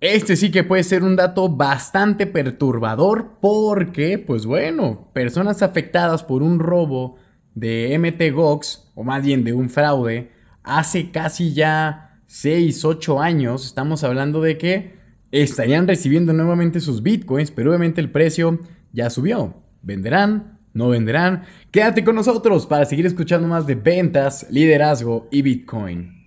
Este sí que puede ser un dato bastante perturbador porque, pues bueno, personas afectadas por un robo de MTGOX, o más bien de un fraude, hace casi ya 6, 8 años, estamos hablando de que estarían recibiendo nuevamente sus bitcoins, pero obviamente el precio ya subió. ¿Venderán? ¿No venderán? Quédate con nosotros para seguir escuchando más de ventas, liderazgo y bitcoin.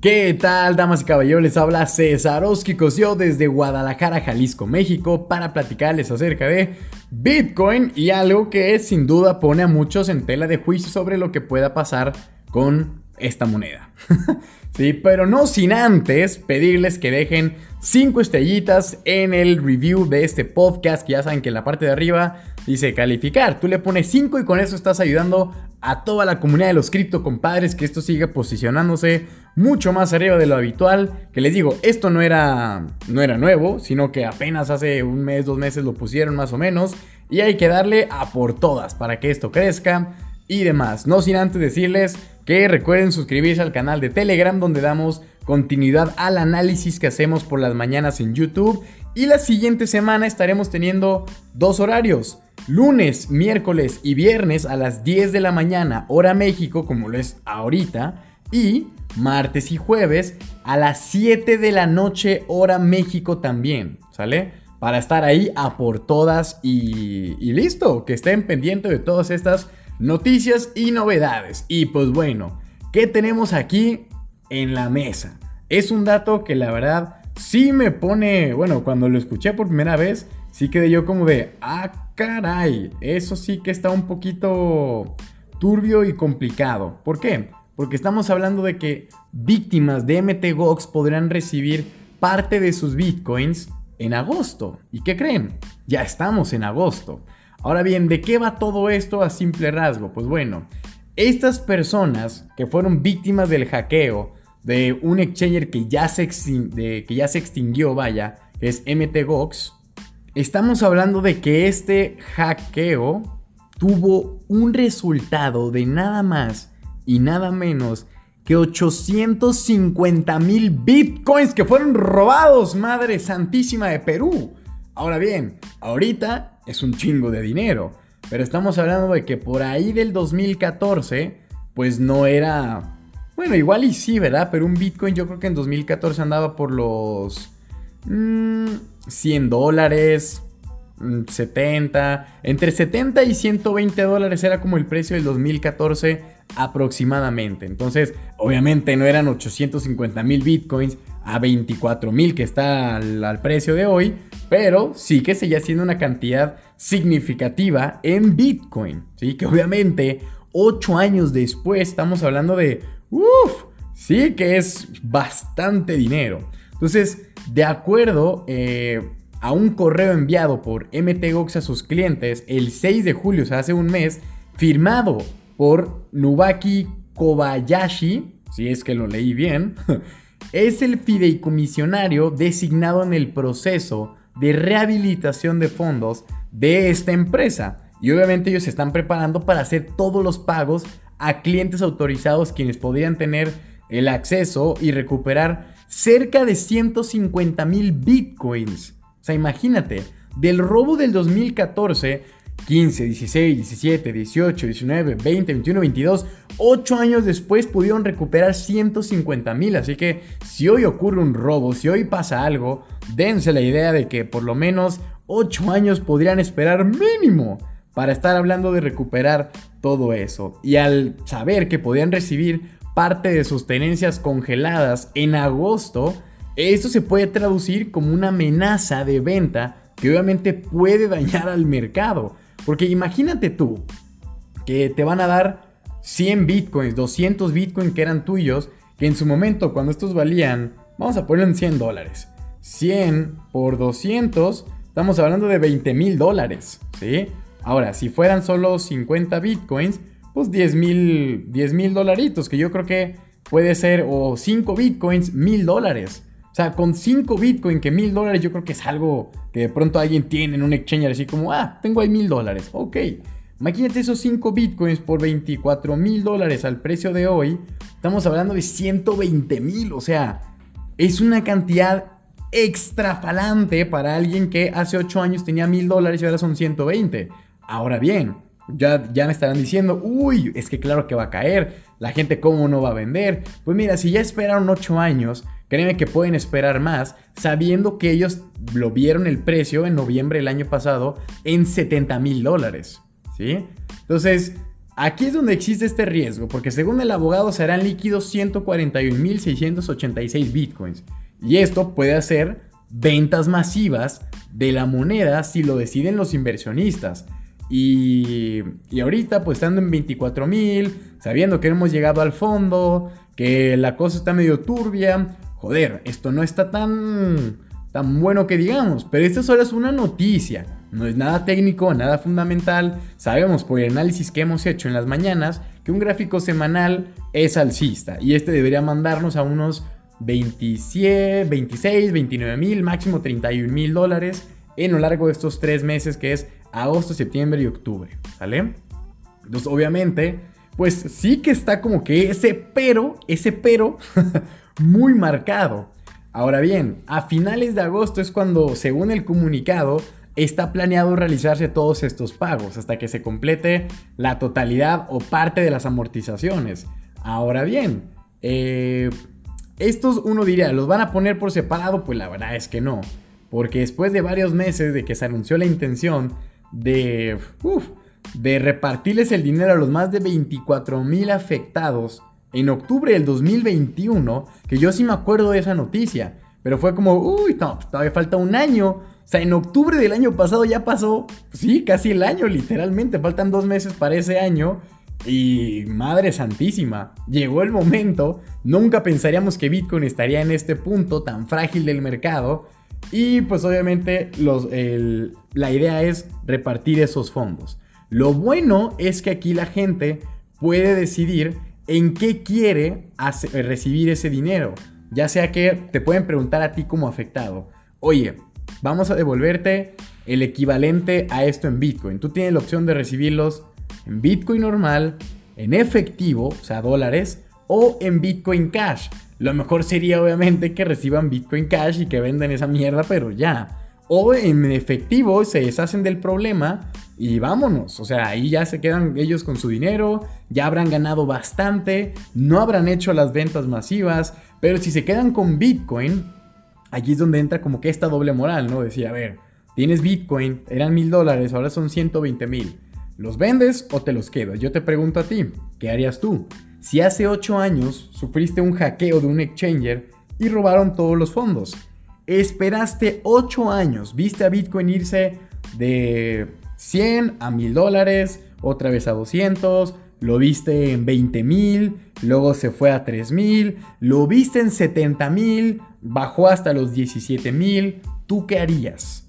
¿Qué tal, damas y caballeros? Les habla César Cosio desde Guadalajara, Jalisco, México, para platicarles acerca de Bitcoin y algo que sin duda pone a muchos en tela de juicio sobre lo que pueda pasar con esta moneda. sí, pero no sin antes pedirles que dejen 5 estrellitas en el review de este podcast, que ya saben que en la parte de arriba dice calificar. Tú le pones 5 y con eso estás ayudando a toda la comunidad de los cripto compadres que esto siga posicionándose mucho más arriba de lo habitual. Que les digo, esto no era, no era nuevo, sino que apenas hace un mes, dos meses lo pusieron más o menos. Y hay que darle a por todas para que esto crezca y demás. No sin antes decirles que recuerden suscribirse al canal de Telegram donde damos continuidad al análisis que hacemos por las mañanas en YouTube. Y la siguiente semana estaremos teniendo dos horarios. Lunes, miércoles y viernes a las 10 de la mañana, hora México, como lo es ahorita. Y martes y jueves a las 7 de la noche, hora México también. ¿Sale? Para estar ahí a por todas y, listo. Que estén pendientes de todas estas noticias y novedades. Y pues bueno, ¿qué tenemos aquí en la mesa? Es un dato que la verdad sí me pone, bueno, cuando lo escuché por primera vez, sí quedé yo como de, ah, caray, eso sí que está un poquito turbio y complicado. ¿Por qué? Porque estamos hablando de que víctimas de MTGOX podrán recibir parte de sus bitcoins en agosto. ¿Y qué creen? Ya estamos en agosto. Ahora bien, ¿de qué va todo esto a simple rasgo? Pues bueno, estas personas que fueron víctimas del hackeo, de un exchanger que ya se, que ya se extinguió, vaya, que es MTGOX, estamos hablando de que este hackeo tuvo un resultado de nada más y nada menos que 850 mil bitcoins que fueron robados, madre santísima de Perú. Ahora bien, ahorita es un chingo de dinero, pero estamos hablando de que por ahí del 2014, pues no era bueno, igual y sí, ¿verdad? Pero un Bitcoin yo creo que en 2014 andaba por los 100 mm, dólares, 70, mm, entre 70 y 120 dólares era como el precio del 2014 aproximadamente. Entonces, obviamente no eran 850 mil bitcoins a 24 mil que está al, al, precio de hoy, pero sí que seguía siendo una cantidad significativa en bitcoin. Sí, que obviamente 8 años después estamos hablando de Uf, sí que es bastante dinero. Entonces, de acuerdo eh, a un correo enviado por MTGOX a sus clientes el 6 de julio, o sea, hace un mes, firmado por Nubaki Kobayashi, si es que lo leí bien, es el fideicomisionario designado en el proceso de rehabilitación de fondos de esta empresa. Y obviamente ellos se están preparando para hacer todos los pagos a clientes autorizados quienes podrían tener el acceso y recuperar cerca de 150 mil bitcoins. O sea, imagínate, del robo del 2014, 15, 16, 17, 18, 19, 20, 21, 22, 8 años después pudieron recuperar 150 mil. Así que si hoy ocurre un robo, si hoy pasa algo, dense la idea de que por lo menos 8 años podrían esperar mínimo para estar hablando de recuperar todo eso. Y al saber que podían recibir parte de sus tenencias congeladas en agosto, esto se puede traducir como una amenaza de venta que obviamente puede dañar al mercado. Porque imagínate tú que te van a dar 100 bitcoins, 200 bitcoins que eran tuyos, que en su momento cuando estos valían, vamos a ponerlo en 100 dólares. 100 por 200, estamos hablando de 20 mil dólares, ¿sí? Ahora, si fueran solo 50 bitcoins, pues 10 mil dolaritos, que yo creo que puede ser, o 5 bitcoins, mil dólares. O sea, con 5 bitcoins que mil dólares yo creo que es algo que de pronto alguien tiene en un exchange así como, ah, tengo ahí mil dólares, ok. Imagínate esos 5 bitcoins por 24 mil dólares al precio de hoy. Estamos hablando de 120 mil. O sea, es una cantidad extrafalante para alguien que hace 8 años tenía mil dólares y ahora son 120. Ahora bien, ya, ya me estarán diciendo, uy, es que claro que va a caer. La gente cómo no va a vender. Pues mira, si ya esperaron 8 años, créeme que pueden esperar más sabiendo que ellos lo vieron el precio en noviembre del año pasado en 70 mil dólares. Entonces, aquí es donde existe este riesgo, porque según el abogado serán líquidos 141.686 bitcoins. Y esto puede hacer ventas masivas de la moneda si lo deciden los inversionistas. Y, y ahorita, pues estando en 24.000, sabiendo que hemos llegado al fondo, que la cosa está medio turbia, joder, esto no está tan, tan bueno que digamos, pero esto solo es una noticia. No es nada técnico, nada fundamental. Sabemos por el análisis que hemos hecho en las mañanas que un gráfico semanal es alcista y este debería mandarnos a unos 27, 26, 29 mil, máximo 31 mil dólares en lo largo de estos tres meses que es agosto, septiembre y octubre. ¿Sale? Entonces, obviamente, pues sí que está como que ese pero, ese pero muy marcado. Ahora bien, a finales de agosto es cuando, según el comunicado, está planeado realizarse todos estos pagos hasta que se complete la totalidad o parte de las amortizaciones. Ahora bien, eh, estos uno diría, ¿los van a poner por separado? Pues la verdad es que no. Porque después de varios meses de que se anunció la intención de, de repartirles el dinero a los más de 24 mil afectados en octubre del 2021, que yo sí me acuerdo de esa noticia, pero fue como, uy, todavía falta un año o sea, en octubre del año pasado ya pasó, sí, casi el año, literalmente. Faltan dos meses para ese año. Y madre santísima, llegó el momento. Nunca pensaríamos que Bitcoin estaría en este punto tan frágil del mercado. Y pues obviamente la idea es repartir esos fondos. Lo bueno es que aquí la gente puede decidir en qué quiere recibir ese dinero. Ya sea que te pueden preguntar a ti como afectado. Oye, vamos a devolverte el equivalente a esto en Bitcoin. Tú tienes la opción de recibirlos en Bitcoin normal, en efectivo, o sea, dólares, o en Bitcoin Cash. Lo mejor sería obviamente que reciban Bitcoin Cash y que vendan esa mierda, pero ya. O en efectivo se deshacen del problema y vámonos. O sea, ahí ya se quedan ellos con su dinero, ya habrán ganado bastante, no habrán hecho las ventas masivas, pero si se quedan con Bitcoin, Aquí es donde entra como que esta doble moral, ¿no? Decía, a ver, tienes Bitcoin, eran mil dólares, ahora son 120 mil. ¿Los vendes o te los quedas? Yo te pregunto a ti, ¿qué harías tú? Si hace 8 años sufriste un hackeo de un exchanger y robaron todos los fondos, esperaste 8 años, viste a Bitcoin irse de 100 a 1000 dólares, otra vez a 200, lo viste en 20 mil, luego se fue a 3 mil, lo viste en 70 mil, bajó hasta los 17 mil, ¿tú qué harías?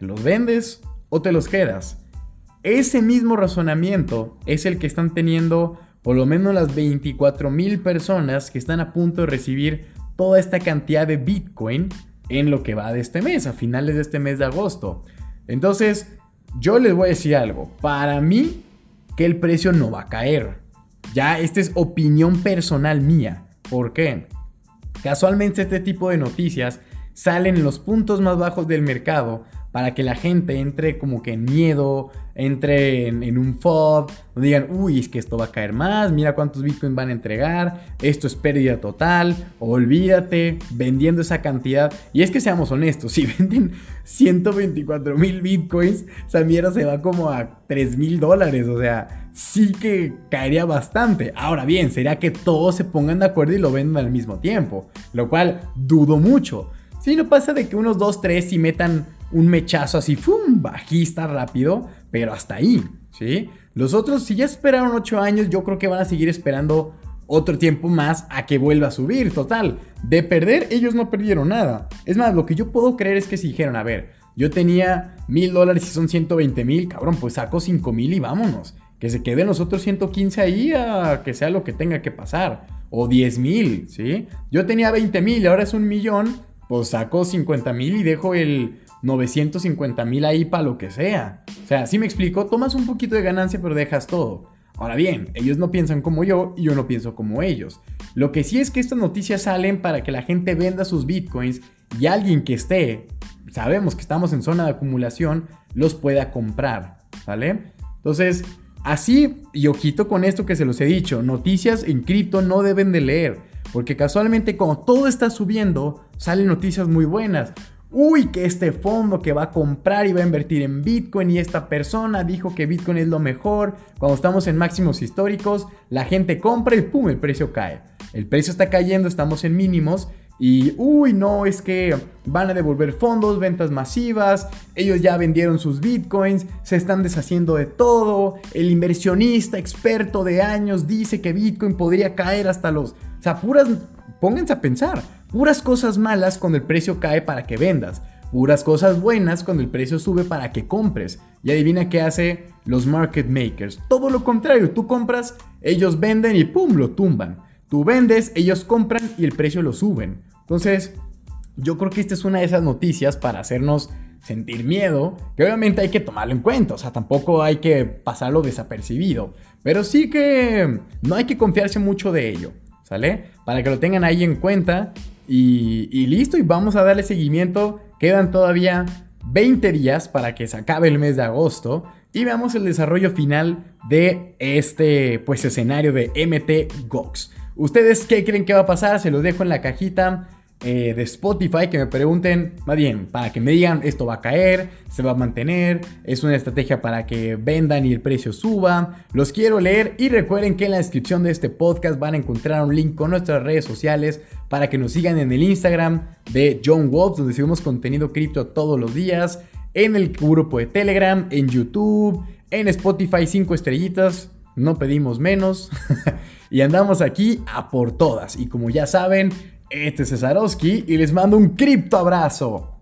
¿Los vendes o te los quedas? Ese mismo razonamiento es el que están teniendo por lo menos las 24 mil personas que están a punto de recibir toda esta cantidad de Bitcoin en lo que va de este mes, a finales de este mes de agosto. Entonces, yo les voy a decir algo. Para mí, que el precio no va a caer. Ya, esta es opinión personal mía. ¿Por qué? Casualmente este tipo de noticias salen en los puntos más bajos del mercado para que la gente entre como que en miedo, entre en, un FOB, digan, uy, es que esto va a caer más, mira cuántos bitcoins van a entregar, esto es pérdida total, olvídate, vendiendo esa cantidad. Y es que seamos honestos, si venden 124 mil bitcoins, esa mierda se va como a 3 mil dólares, o sea, sí que caería bastante. Ahora bien, sería que todos se pongan de acuerdo y lo vendan al mismo tiempo, lo cual dudo mucho. Si no pasa de que unos 2, 3 y metan un mechazo así, ¡fum! bajista rápido, pero hasta ahí, ¿sí? Los otros, si ya esperaron 8 años, yo creo que van a seguir esperando otro tiempo más a que vuelva a subir, total. De perder, ellos no perdieron nada. Es más, lo que yo puedo creer es que si dijeron, a ver, yo tenía mil dólares y son 120 mil, cabrón, pues saco 5 mil y vámonos. Que se queden los otros 115 ahí a que sea lo que tenga que pasar. O 10 mil, ¿sí? Yo tenía 20 mil ahora es un millón, pues saco 50 mil y dejo el 950 mil ahí para lo que sea. O sea, si me explico, tomas un poquito de ganancia pero dejas todo. Ahora bien, ellos no piensan como yo y yo no pienso como ellos. Lo que sí es que estas noticias salen para que la gente venda sus bitcoins y alguien que esté, sabemos que estamos en zona de acumulación, los pueda comprar, ¿vale? Entonces, así, y ojito con esto que se los he dicho, noticias en cripto no deben de leer, porque casualmente como todo está subiendo, salen noticias muy buenas uy, que este fondo que va a comprar y va a invertir en Bitcoin y esta persona dijo que Bitcoin es lo mejor. Cuando estamos en máximos históricos, la gente compra y pum, el precio cae. El precio está cayendo, estamos en mínimos y, uy, no, es que van a devolver fondos, ventas masivas, ellos ya vendieron sus bitcoins, se están deshaciendo de todo, el inversionista experto de años dice que Bitcoin podría caer hasta los... O sea, puras... Pónganse a pensar, puras cosas malas cuando el precio cae para que vendas, puras cosas buenas cuando el precio sube para que compres. Y adivina qué hace los market makers. Todo lo contrario, tú compras, ellos venden y ¡pum! lo tumban. Tú vendes, ellos compran y el precio lo suben. Entonces, yo creo que esta es una de esas noticias para hacernos sentir miedo, que obviamente hay que tomarlo en cuenta, o sea, tampoco hay que pasarlo desapercibido, pero sí que no hay que confiarse mucho de ello, ¿sale? Para que lo tengan ahí en cuenta y, listo, y vamos a darle seguimiento, quedan todavía 20 días para que se acabe el mes de agosto y veamos el desarrollo final de este pues escenario de MT Gox. ¿Ustedes qué creen que va a pasar? Se los dejo en la cajita. Eh, de Spotify que me pregunten, más bien, para que me digan esto va a caer, se va a mantener, es una estrategia para que vendan y el precio suba. Los quiero leer y recuerden que en la descripción de este podcast van a encontrar un link con nuestras redes sociales para que nos sigan en el Instagram de John Wolf, donde subimos contenido cripto todos los días, en el grupo de Telegram, en YouTube, en Spotify 5 estrellitas, no pedimos menos. y andamos aquí a por todas. Y como ya saben, este es Cesarowski y les mando un cripto abrazo.